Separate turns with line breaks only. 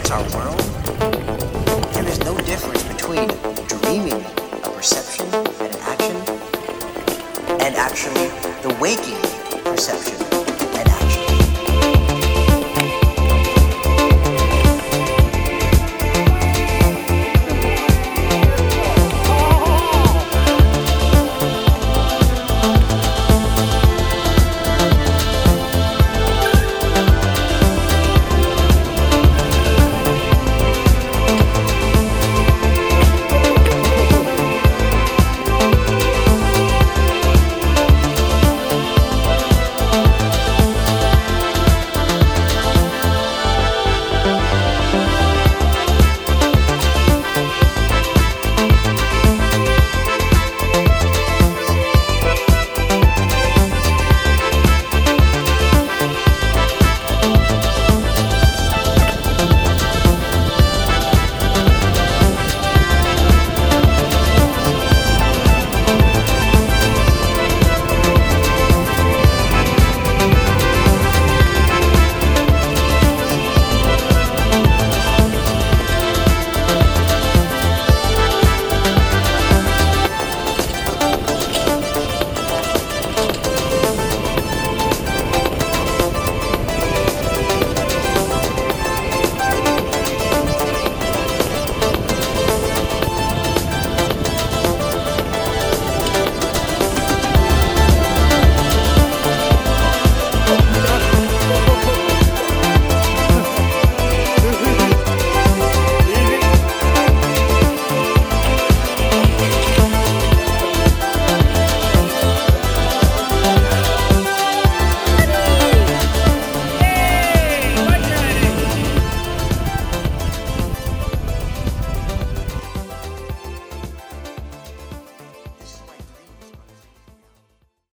permeates our world, there is no difference between dreaming a perception and an action and actually the waking perception and action.